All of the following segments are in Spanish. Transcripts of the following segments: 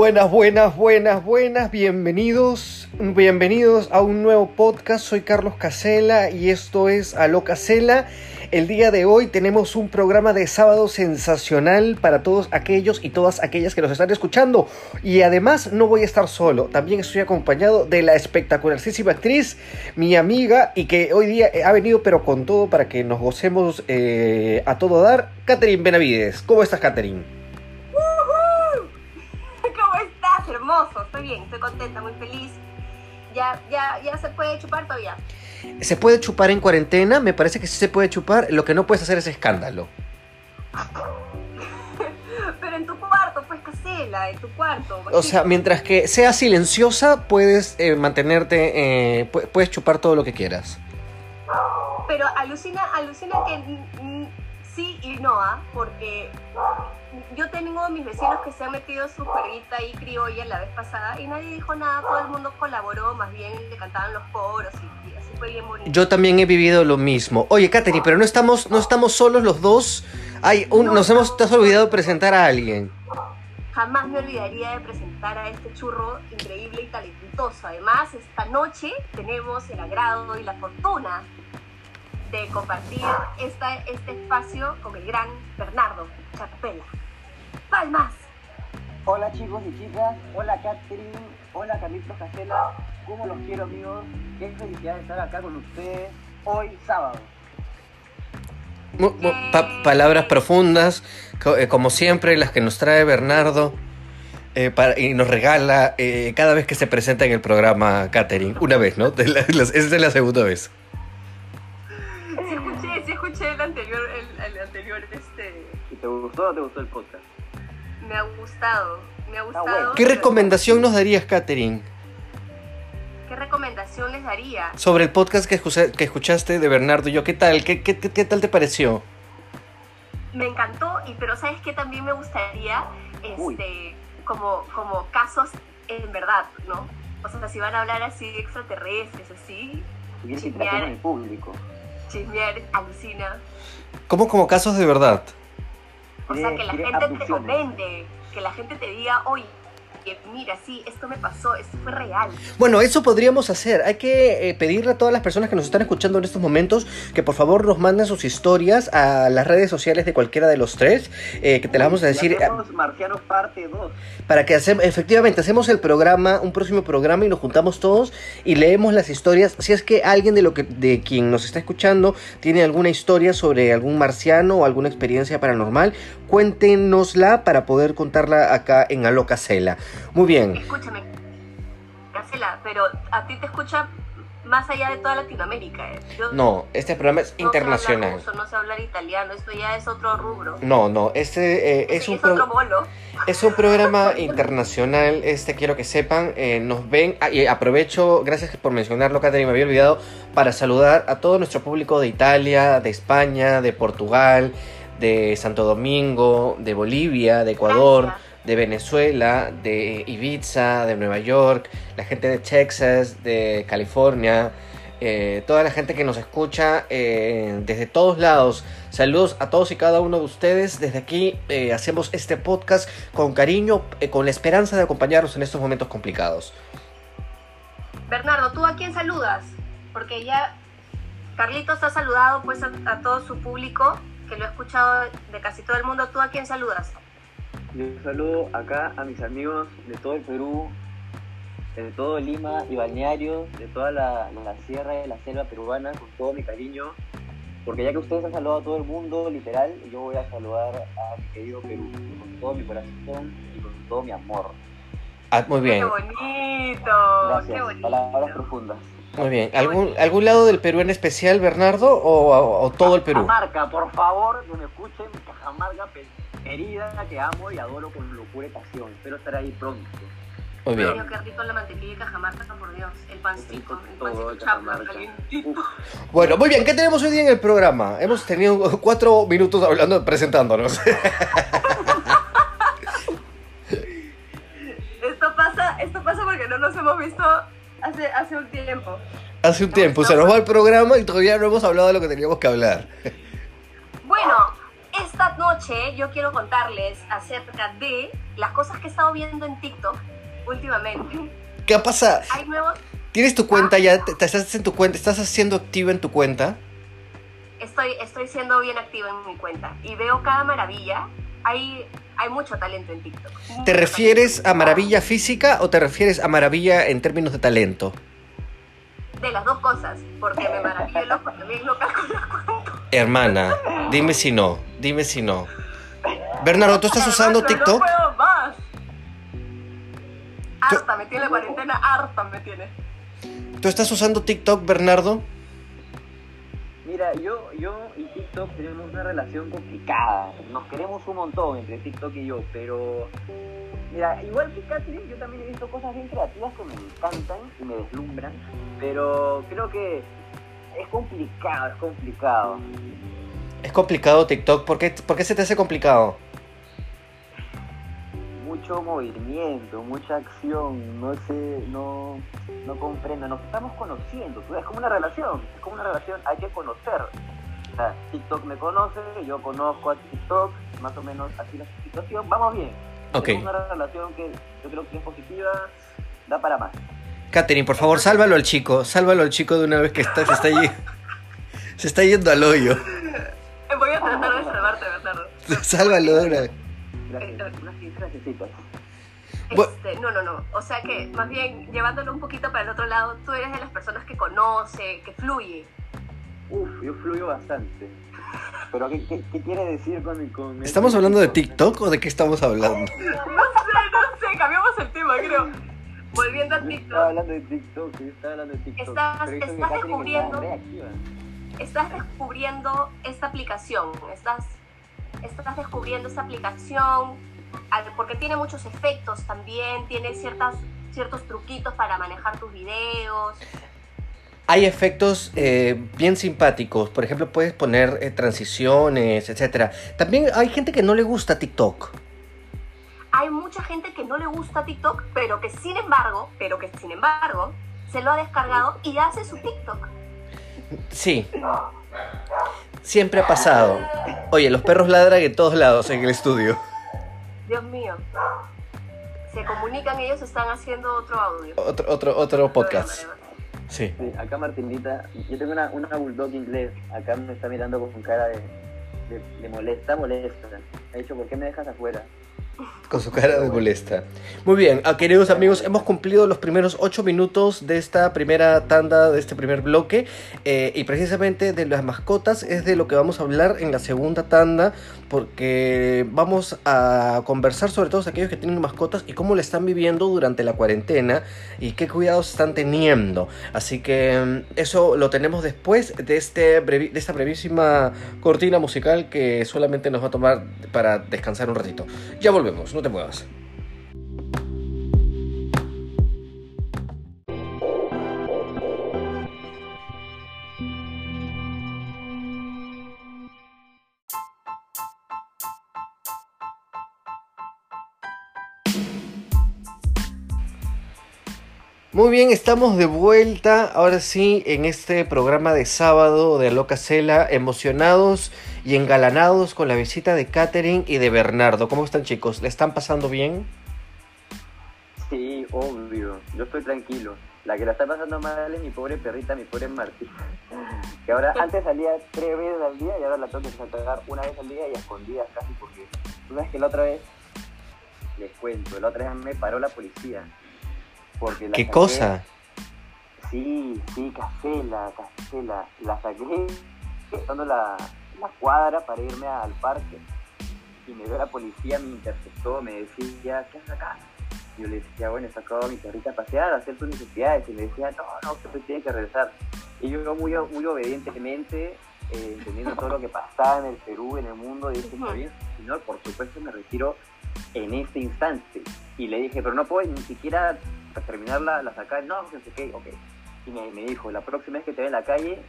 Buenas, buenas, buenas, buenas, bienvenidos, bienvenidos a un nuevo podcast. Soy Carlos Casela y esto es Aló Casela. El día de hoy tenemos un programa de sábado sensacional para todos aquellos y todas aquellas que nos están escuchando. Y además no voy a estar solo, también estoy acompañado de la espectacularísima actriz, mi amiga, y que hoy día ha venido pero con todo para que nos gocemos eh, a todo dar, Catherine Benavides. ¿Cómo estás, Catherine? Estoy bien, estoy contenta, muy feliz. Ya, ya, ya se puede chupar todavía. Se puede chupar en cuarentena, me parece que sí se puede chupar, lo que no puedes hacer es escándalo. Pero en tu cuarto, pues casela, en tu cuarto. O sea, mientras que sea silenciosa, puedes eh, mantenerte, eh, puedes chupar todo lo que quieras. Pero alucina, alucina que sí y no, ¿ah? Porque yo tengo mis vecinos que se han metido su perrita ahí criolla la vez pasada y nadie dijo nada, todo el mundo colaboró, más bien le cantaban los coros y, así fue bien bonito. Yo también he vivido lo mismo. Oye, Katherine, pero no estamos, no estamos solos los dos. Hay un, nos hemos, te has olvidado presentar a alguien. Jamás me olvidaría de presentar a este churro increíble y talentoso. Además, esta noche tenemos el agrado y la fortuna de compartir esta, este espacio con el gran Bernardo Chapela. ¡Palmas! Hola chicos y chicas, hola Catherine, hola Carlitos Casela, ¿cómo los quiero amigos? Qué felicidad de estar acá con ustedes hoy sábado. palabras profundas, eh, como siempre, las que nos trae Bernardo. Eh, y nos regala eh, cada vez que se presenta en el programa Catherine. Una vez, ¿no? Esa es la segunda vez te gustó o no te gustó el podcast? Me ha gustado, me ha gustado. ¿Qué recomendación nos darías, Katherine? ¿Qué recomendación les daría? Sobre el podcast que, escuchaste de Bernardo y yo, ¿qué tal? ¿Qué, qué, qué tal te pareció? Me encantó, y pero ¿sabes qué también me gustaría? Este, como, como casos en verdad, ¿no? O sea, si van a hablar así extraterrestres, así... Y en el público chismear, alucina. ¿Cómo como casos de verdad? O sea, que la gente te comente, que la gente te diga, oye, mira, sí, esto me pasó, esto fue real. Bueno, eso podríamos hacer. Hay que eh, pedirle a todas las personas que nos están escuchando en estos momentos que por favor nos manden sus historias a las redes sociales de cualquiera de los tres, eh, que te las vamos a decir. Eh, Marcianos parte 2. Para que hacemos, efectivamente hacemos el programa, un próximo programa y nos juntamos todos y leemos las historias. Si es que alguien de lo que de quien nos está escuchando tiene alguna historia sobre algún marciano o alguna experiencia paranormal, cuéntenosla para poder contarla acá en Alocacela. Muy bien. Escúchame, Casela, pero a ti te escucha más allá de toda Latinoamérica. ¿eh? no, este programa es internacional. Ruso, no sé hablar italiano, esto ya es otro rubro. No, no, este eh, es, un es, otro bolo. es un programa internacional. Este quiero que sepan, eh, nos ven ah, y aprovecho, gracias por mencionarlo, Catherine, me había olvidado para saludar a todo nuestro público de Italia, de España, de Portugal, de Santo Domingo, de Bolivia, de Ecuador de Venezuela, de Ibiza, de Nueva York, la gente de Texas, de California, eh, toda la gente que nos escucha eh, desde todos lados. Saludos a todos y cada uno de ustedes. Desde aquí eh, hacemos este podcast con cariño, con la esperanza de acompañarnos en estos momentos complicados. Bernardo, ¿tú a quién saludas? Porque ya Carlitos ha saludado pues a, a todo su público, que lo ha escuchado de casi todo el mundo. ¿Tú a quién saludas? Yo saludo acá a mis amigos de todo el Perú, de todo Lima y Balneario, de toda la, sierra y la selva peruana, con todo mi cariño. Porque ya que ustedes han saludado a todo el mundo, literal, yo voy a saludar a mi querido Perú con todo mi corazón y con todo mi amor. Ah, muy bien. ¡Qué bonito! Gracias. Palabras profundas. Muy bien. ¿Algún, ¿Algún lado del Perú en especial, Bernardo, o, todo el Perú? Cajamarca, por favor, que me escuchen. Cajamarca, querida que amo y adoro con locura y pasión. Espero estar ahí pronto. Muy bien. Qué rico la mantequilla de cajamarca, por Dios. El pancito, el pancito chapa, calientito. Bueno, muy bien. ¿Qué tenemos hoy día en el programa? Hemos tenido cuatro minutos hablando, presentándonos. esto pasa, esto pasa porque no nos hemos visto hace, hace un tiempo. Hace un tiempo. Se nos va el programa y todavía no hemos hablado de lo que teníamos que hablar. Noche yo quiero contarles acerca de las cosas que he estado viendo en TikTok últimamente. ¿Qué pasa? Hay nuevos. ¿Tienes tu cuenta ya? ¿Te, te estás en tu cuenta? ¿Estás haciendo activo en tu cuenta? Estoy, estoy siendo bien activa en mi cuenta y veo cada maravilla. Hay, hay mucho talento en TikTok. ¿Te refieres a maravilla física o te refieres a maravilla en términos de talento? talento. De las dos cosas, porque me maravillo ojo también lo calculo. Hermana, dime si no, dime si no. Bernardo, ¿tú estás usando TikTok? No puedo más. Harta me tiene la cuarentena, harta me tiene. ¿Tú estás usando TikTok, Bernardo? Mira, yo, yo y TikTok tenemos una relación complicada. Nos queremos un montón entre TikTok y yo, pero. Mira, igual que Catherine, yo también he visto cosas bien creativas que me encantan y me deslumbran, pero creo que es complicado, es complicado. Es complicado TikTok. ¿Por qué, por qué se te hace complicado? Mucho movimiento, mucha acción, no sé, no, no comprendo. Nos estamos conociendo, es como una relación, es como una relación, hay que conocer. O sea, TikTok me conoce, yo conozco a TikTok, más o menos así la situación, vamos bien. Ok. Es una relación que yo creo que es positiva, da para más. Katherine, por favor, sálvalo al chico. Sálvalo al chico de una vez que está, se, está yi- se está yendo al hoyo. Voy a tratar de salvarte, Bernardo. Sálvalo de una vez. Gracias. Bu- Este, no, no, no. O sea que, más bien, llevándolo un poquito para el otro lado, tú eres de las personas que conoce, que fluye. Uf, yo fluyo bastante. Pero ¿qué, qué, qué quiere decir con, con ¿Estamos hablando de TikTok o de qué estamos hablando? No sé, no sé, cambiamos el tema, creo. Volviendo a Yo estaba TikTok, hablando de TikTok, estaba hablando de TikTok. Estás- estás descubriendo- estás descubriendo esta aplicación, estás, estás descubriendo esta aplicación porque tiene muchos efectos también, tiene ciertas, ciertos truquitos para manejar tus videos. Hay efectos eh, bien simpáticos. Por ejemplo, puedes poner eh, transiciones, etcétera. También hay gente que no le gusta TikTok. Hay mucha gente que no le gusta TikTok, pero que sin embargo, pero que sin embargo, se lo ha descargado y hace su TikTok. Sí. Siempre ha pasado. Oye, los perros ladran en todos lados en el estudio. Dios mío. Se comunican, ellos están haciendo otro audio. Otro, otro, otro podcast. Sí. Sí, acá Martinita, yo tengo una, una bulldog inglés, acá me está mirando con cara de, de, de molesta, molesta. Me ha dicho, ¿por qué me dejas afuera? Con su cara de molesta. Muy bien, ah, queridos amigos, hemos cumplido los primeros ocho minutos de esta primera tanda, de este primer bloque. eh, y precisamente de las mascotas es de lo que vamos a hablar en la segunda tanda. Porque vamos a conversar sobre todos aquellos que tienen mascotas y cómo le están viviendo durante la cuarentena y qué cuidados están teniendo. Así que mm, eso lo tenemos después de, este brevi- de esta brevísima cortina musical que solamente nos va a tomar para descansar un ratito. Ya volvemos, no te muevas. Muy bien, estamos de vuelta, ahora sí, en este programa de sábado de Loca Cela, emocionados y engalanados con la visita de Katherine y de Bernardo. ¿Cómo están chicos? ¿Le están pasando bien? Sí, obvio, yo estoy tranquilo. La que la está pasando mal es mi pobre perrita, mi pobre Martín. Que ahora antes salía tres veces al día y ahora la tengo que sacar una vez al día y a escondidas casi porque tú sabes que la otra vez, les cuento, la otra vez me paró la policía. Porque la ¿Qué saqué- cosa? Sí, sí, Castela, Castela. La saqué dando la, la cuadra para irme al parque. Y me vio la policía, me interceptó, me decía, ¿qué haces acá? Y yo le decía, bueno, he sacado mi perrita a pasear, hacer sus necesidades. Y me decía, no, no, usted tiene que regresar. Y yo muy, muy obedientemente, eh, entendiendo todo lo que pasaba en el Perú, en el mundo, dije, está bien, señor, por supuesto me retiro en este instante. Y le dije, pero no puedo ni siquiera terminar la, sacar. No, no sé qué, ok. Y me, me dijo, la próxima vez que te vea en la calle,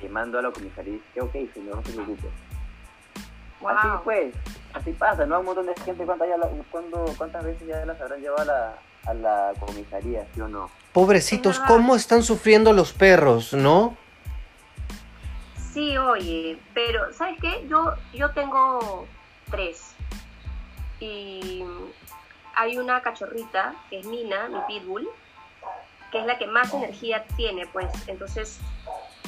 te mando a la comisaría. Y dije, ok, señor, no se preocupe. Así Wow. pues, así pasa, ¿no? Un montón de gente, ¿cuántas, ya la- cuándo- cuántas veces ya las habrán llevado a la, a la comisaría, sí o no? Pobrecitos. ¿cómo están sufriendo los perros, no? Sí, oye, pero ¿sabes qué? Yo, yo tengo tres. Y hay una cachorrita, que es Nina, mi pitbull, que es la que más energía tiene, pues. Entonces,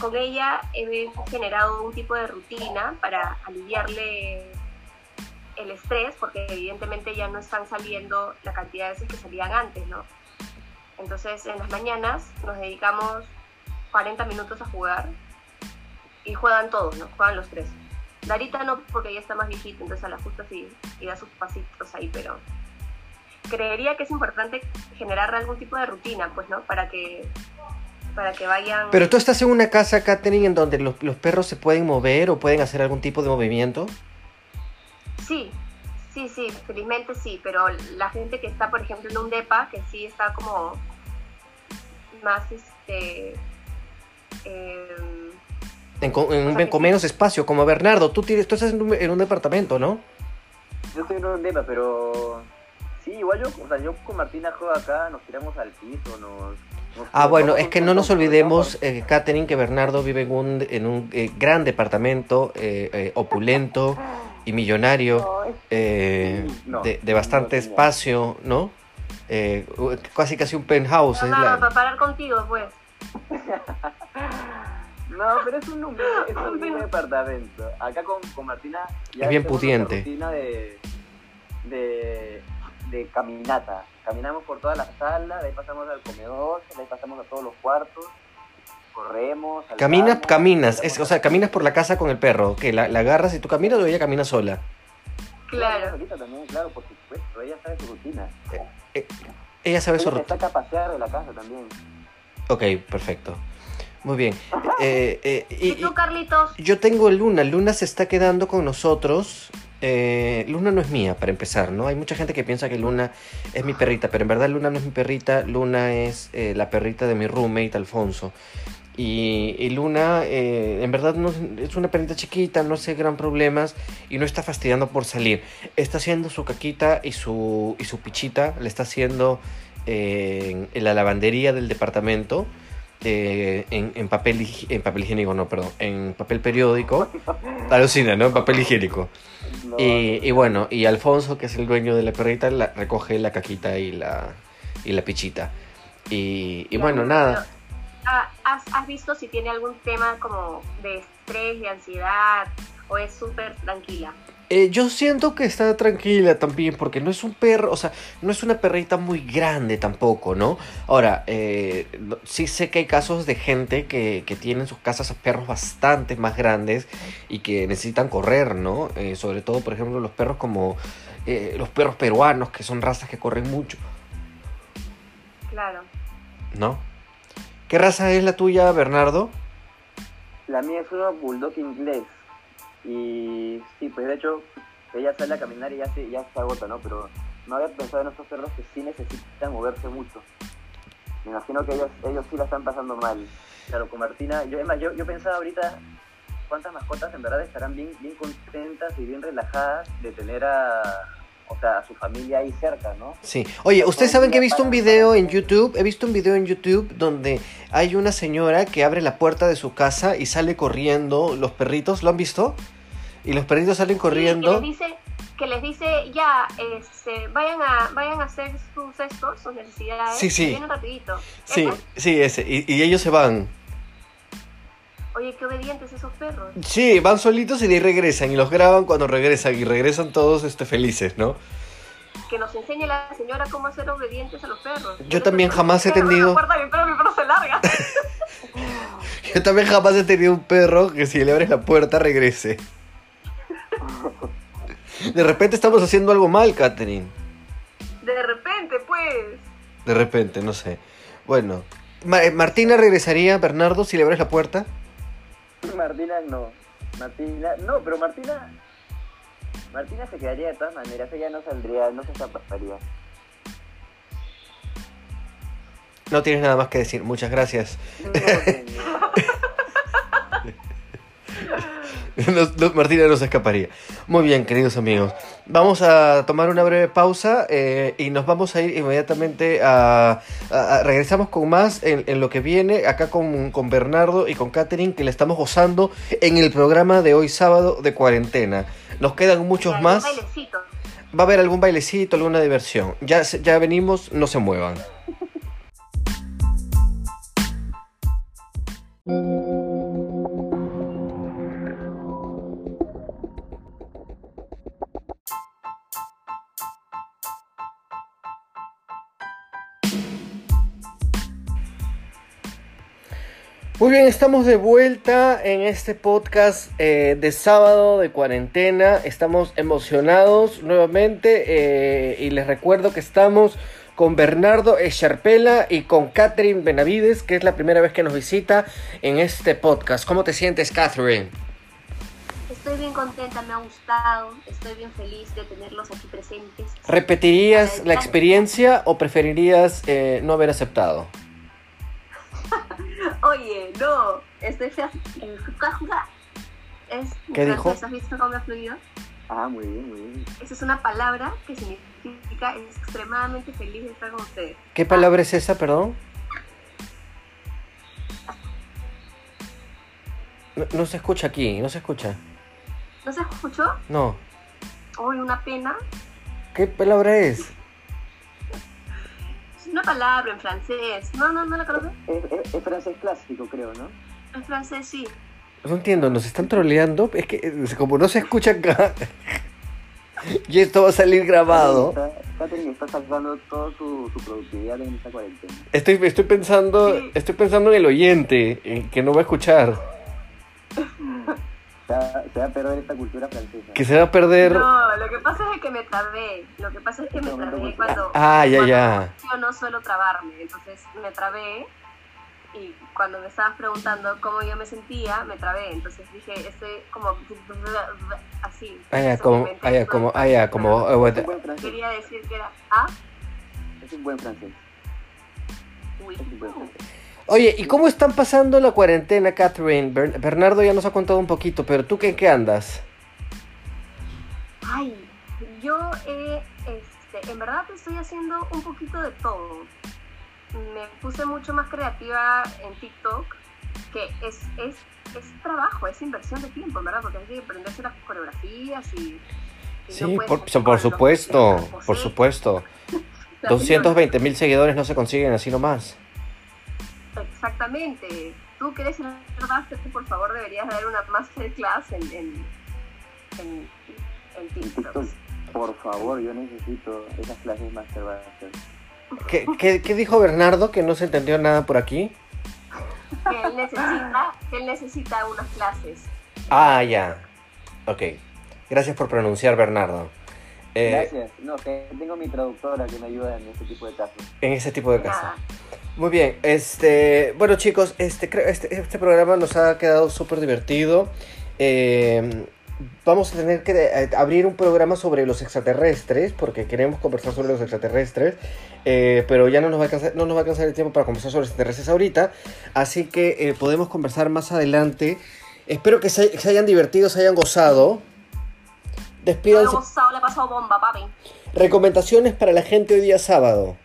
con ella he generado un tipo de rutina para aliviarle el estrés, porque evidentemente ya no están saliendo la cantidad de veces que salían antes, ¿no? Entonces, en las mañanas nos dedicamos 40 minutos a jugar y juegan todos, ¿no? Juegan los tres. Darita no, porque ella está más viejita, entonces a la justa sí, y da sus pasitos ahí, pero creería que es importante generar algún tipo de rutina, pues, ¿no? Para que, para que vayan... Pero tú estás en una casa, Katherine, en donde los, los perros se pueden mover o pueden hacer algún tipo de movimiento. Sí, sí, sí, felizmente sí, pero la gente que está, por ejemplo, en un DEPA, que sí está como más, este... em, En, co- en un- con menos espacio, como Bernardo. Tú, tienes, tú estás en un, en un departamento, ¿no? Yo estoy en un tema, pero sí, igual yo, o sea, yo con Martina juego acá, nos tiramos al piso, nos... Ah, bueno, es que no nos olvidemos, eh, Katherine, que Bernardo vive en un, en un eh, gran departamento, eh, eh, opulento y millonario, eh, de, de bastante espacio, ¿no? Eh, casi casi un penthouse. no, la- para parar contigo, pues. No, pero es un humilde, es un departamento. Acá con, con Martina ya Es bien pudiente. nuestra rutina de, de, de caminata. Caminamos por toda la sala, de ahí pasamos al comedor, de ahí pasamos a todos los cuartos, corremos. Caminas, saltamos, caminas, es, o sea, caminas por la casa con el perro, que la, la agarras y tú caminas o ella camina sola. Claro. Solita también, claro, por supuesto, ella sabe su rutina. Ella sabe su Ella se rutina. a pasear de la casa también. Ok, perfecto. Muy bien. Eh, eh, y- ¿Y tú, Carlitos? Yo tengo Luna, Luna se está quedando con nosotros. Eh, Luna no es mía, para empezar, ¿no? Hay mucha gente que piensa que Luna es mi perrita, pero en verdad Luna no es mi perrita, Luna es eh, la perrita de mi roommate, Alfonso. Y, Luna, eh, en verdad, no, es una perrita chiquita, no hace gran problemas y no está fastidiando por salir. Está haciendo su caquita y su, y su pichita, le está haciendo eh, en la lavandería del departamento. Eh, en, en papel higi- en papel higiénico no perdón en papel periódico alucina no en papel higiénico. No, y, y bueno y Alfonso que es el dueño de la perrita la, recoge la caquita y la y la pichita. Y, y bueno nada. Ah, ¿Has, has visto si tiene algún tema como de estrés, de ansiedad o es súper tranquila? Eh, yo siento que está tranquila también, porque no es un perro, o sea, no es una perrita muy grande tampoco, ¿no? Ahora, eh, sí sé que hay casos de gente que, que tiene en sus casas a perros bastante más grandes y que necesitan correr, ¿no? Eh, sobre todo, por ejemplo, los perros como eh, los perros peruanos, que son razas que corren mucho, Claro. ¿no? ¿Qué raza es la tuya, Bernardo? La mía es una bulldog inglés. Y sí, pues de hecho, ella sale a caminar y ya se, ya se agota, ¿no? Pero no había pensado en estos perros que sí necesitan moverse mucho. Me imagino que ellos, ellos sí la están pasando mal. Claro, con Martina, yo, es más, yo, yo pensaba ahorita cuántas mascotas en verdad estarán bien, bien contentas y bien relajadas de tener a, o sea, a su familia ahí cerca, ¿no? Sí. Oye, ustedes saben que he visto un video en YouTube, he visto un video en YouTube donde hay una señora que abre la puerta de su casa y sale corriendo los perritos, ¿lo han visto? Y los perritos salen corriendo. que les dice, que les dice ya, este, vayan a, vayan a hacer sus estos, sus necesidades. Sí, sí. y Vienen rapidito. Sí, ¿Ese? sí, ese. Y, y ellos se van. Oye, qué obedientes esos perros. Sí, van solitos y de ahí regresan y los graban cuando regresan y regresan todos este, felices, ¿no? Que nos enseñe la señora cómo ser obedientes a los perros. Yo también jamás he tenido- La puerta, mi perro, mi perro se larga. Yo también jamás he tenido un perro que si le abres la puerta regrese. De repente estamos haciendo algo mal, Catherine. De repente, pues. De repente, no sé. Bueno, eh, Martina regresaría, Bernardo, si le abres la puerta. Martina no. Martina, no, pero Martina. Martina se quedaría de todas maneras, ella no saldría, no se escaparía. No tienes nada más que decir. Muchas gracias. No, No- no, Martina no se escaparía. Muy bien, queridos amigos. Vamos a tomar una breve pausa eh, y nos vamos a ir inmediatamente a... a- a- regresamos con más en, en lo que viene acá con, con Bernardo y con Katherine que le estamos gozando en el programa de hoy sábado de cuarentena. Nos quedan muchos más. bailecito. va a haber algún bailecito, alguna diversión. Ya, ya venimos, no se muevan. Muy bien, estamos de vuelta en este podcast eh, de sábado de cuarentena. Estamos emocionados nuevamente eh, y les recuerdo que estamos con Bernardo Echarpela y con Catherine Benavides, que es la primera vez que nos visita en este podcast. ¿Cómo te sientes, Catherine? Estoy bien contenta, me ha gustado, estoy bien feliz de tenerlos aquí presentes. ¿Repetirías la experiencia o preferirías eh, no haber aceptado? Oye, no, estoy fea. eh, Es ¿Qué dijo? ¿Has visto cómo ha fluido? Ah, muy bien, muy bien. Esa es una palabra que significa extremadamente feliz de estar con ustedes. ¿Qué palabra es esa, perdón? No, no se escucha aquí, no se escucha. ¿No se escuchó? No. Hoy una pena. ¿Qué palabra es? Es palabra en francés. No, no, no la conoces. Es, es- es francés clásico, creo, ¿no? En francés sí. No entiendo, nos están troleando. Es que como no se escucha acá. y esto va a salir grabado. Está- Catherine está sacando toda su, su productividad en esta cuarentena. Estoy, estoy pensando. Sí. Estoy pensando en el oyente, en que no va a escuchar. Se va, se va a perder esta cultura francesa. Que se va a perder. No, lo que pasa es que me trabé. Lo que pasa es que me trabé cuando. Ah, ya, cuando ya. Yo no suelo trabarme. Entonces me trabé. Y cuando me estabas preguntando cómo yo me sentía, me trabé. Entonces dije, estoy como. Así. Ah, ya, Eso como. Ah, ya, como. Ah, ya, como. eh, francés. Quería decir que era. Ah, Es un buen francés. uy. Es un buen francés. Oye, ¿y cómo están pasando la cuarentena, Catherine? Ber- Bernardo ya nos ha contado un poquito, pero ¿tú qué, qué andas? Ay, yo eh, este, en verdad estoy haciendo un poquito de todo. Me puse mucho más creativa en TikTok, que es, es, es trabajo, es inversión de tiempo, en verdad, porque hay que aprenderse las coreografías y... y Sí, no por, por supuesto, por supuesto. las 220 mil seguidores no se consiguen así nomás. Exactamente. Tú que eres el máster, por favor deberías dar una masterclass en, en, en, en En TikTok. Por favor, yo necesito esas clases Master Blaster. ¿Qué, qué, qué dijo Bernardo que no se entendió nada por aquí? que él necesita, que él necesita unas clases. Ah, ya. Ok. Gracias por pronunciar, Bernardo. Eh, Gracias. No, que tengo mi traductora que me ayuda en este tipo de casos. en ese tipo de casos. Nada. Muy bien, este, bueno chicos, este, este, este programa nos ha quedado súper divertido. Eh, vamos a tener que eh, abrir un programa sobre los extraterrestres, porque queremos conversar sobre los extraterrestres, eh, pero ya no nos, va a alcanzar, no nos va a alcanzar el tiempo para conversar sobre extraterrestres ahorita, así que eh, podemos conversar más adelante. Espero que se, se hayan divertido, se hayan gozado. Yo Despídanse. gozado, le he pasado bomba, papi. Recomendaciones para la gente hoy día sábado.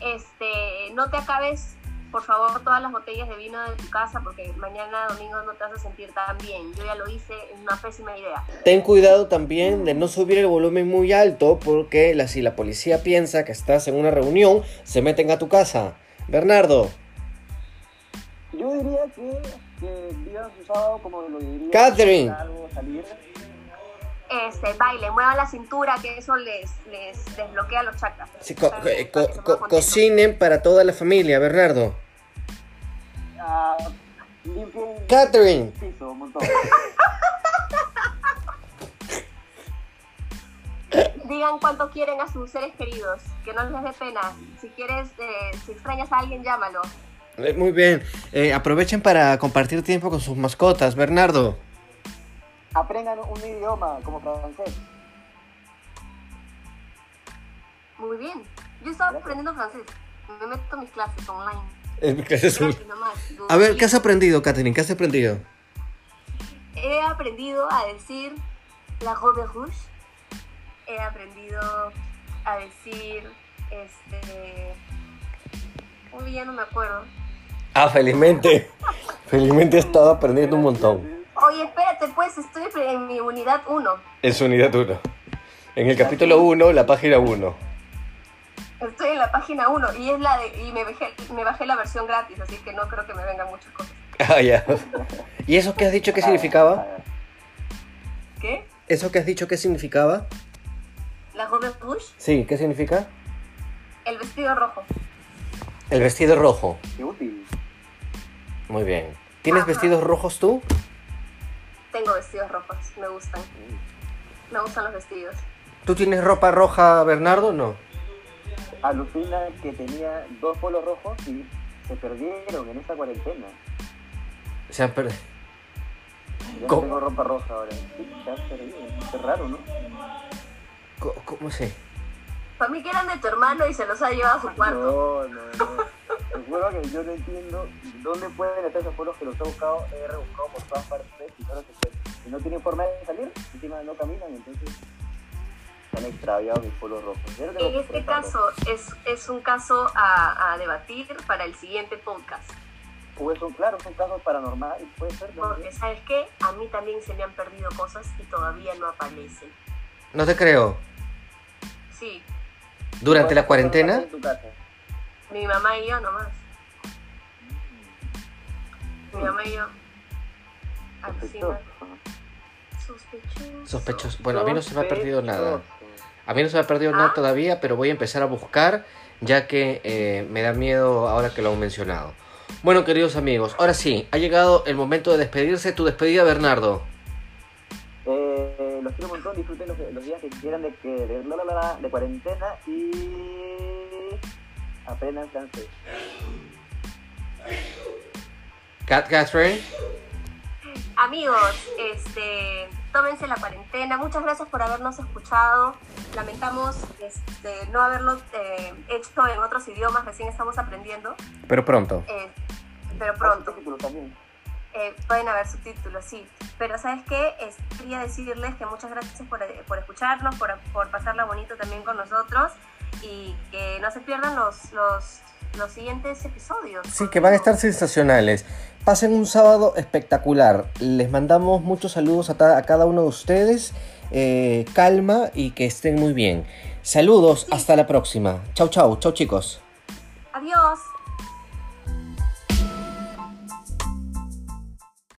Este, no te acabes, por favor, todas las botellas de vino de tu casa porque mañana domingo no te vas a sentir tan bien. Yo ya lo hice, es una pésima idea. Ten cuidado también de no subir el volumen muy alto porque la, si la policía piensa que estás en una reunión, se meten a tu casa. Bernardo, Yo diría que, que vivan su sábado como lo diría. Catherine. Algo, salir. Este, baile, muevan la cintura, que eso les, les desbloquea los chakras. sí, co- co- co- contentos. cocinen para toda la familia, Bernardo. Limpien Catherine, el piso un montón. Digan cuánto quieren a sus seres queridos, que no les dé pena. Si quieres, eh, si extrañas a alguien, llámalo. Eh, muy bien. Eh, aprovechen para compartir tiempo con sus mascotas, Bernardo. Aprendan un idioma como francés. Muy bien. Yo estaba aprendiendo francés. Me meto a mis clases online. Eh, clases. A ver, ¿qué has aprendido, Catherine? ¿Qué has aprendido? He aprendido a decir la robe rouge. He aprendido a decir este. Uy, ya no me acuerdo. Ah, felizmente. felizmente he estado aprendiendo un montón. Estoy en mi unidad 1. En su unidad 1. En el capítulo 1, la página 1. Estoy en la página 1 y es la de, y me bajé, me bajé la versión gratis, así que no creo que me vengan muchas cosas. Ah, ya. ¿Y eso que has dicho qué significaba? ¿Qué? ¿Eso que has dicho qué significaba? La robe rouge, Sí, ¿qué significa? el vestido rojo. El vestido rojo. Qué útil. Muy bien. ¿Tienes Ajá. vestidos rojos tú? Tengo vestidos rojos, me gustan. Me gustan los vestidos. ¿Tú tienes ropa roja, Bernardo? No. Alucina que tenía dos polos rojos y se perdieron en esa cuarentena. Se han perdido. ¿Cómo? no tengo ropa roja ahora. Sí, se han perdido. Qué raro, ¿no? Co- ¿Cómo sé? Para mí que eran de tu hermano y se los ha llevado a su cuarto. No, no, no. Te juro que yo no entiendo dónde pueden estar esos polos que los he buscado, he rebuscado por todas partes y no los encuentro. Y no tienen forma de salir, encima no caminan, entonces se han extraviado mis polos rojos. No En este caso es, es un caso a, a debatir para el siguiente podcast. Pues son, claro, son casos paranormales, puede ser. Porque, también. ¿sabes qué? A mí también se me han perdido cosas y todavía no aparecen. No te creo. ¿Durante la ¿Cuántas personas cuarentena? hay en tu casa? mi mamá y yo nomás. Mi mamá y yo. Sospechoso. Sospechoso. Sospechoso. Bueno, a mí no se me ha perdido nada. A mí no se me ha perdido Ah. nada todavía, pero voy a empezar a buscar ya que eh, me da miedo ahora que lo han mencionado. Bueno, queridos amigos, ahora sí, ha llegado el momento de despedirse. Tu despedida, Bernardo. Los quiero un montón, disfruten los, los días que quieran de, que, de, la, la, la, de cuarentena y aprendan francés. Cat Catherine. Amigos, este, tómense la cuarentena. Muchas gracias por habernos escuchado. Lamentamos este, no haberlo eh, hecho en otros idiomas, recién estamos aprendiendo. Pero pronto. eh, pero pronto. Eh, pueden haber subtítulos, sí. Pero ¿sabes qué? Es- quería decirles que muchas gracias por, eh, por escucharnos, por, por pasarla bonito también con nosotros y que no se pierdan los, los, los siguientes episodios. Sí, que van a estar sensacionales. Pasen un sábado espectacular. Les mandamos muchos saludos a cada uno de ustedes. Eh, calma y que estén muy bien. Saludos, hasta la próxima. Chau, chau, chau chicos. Adiós.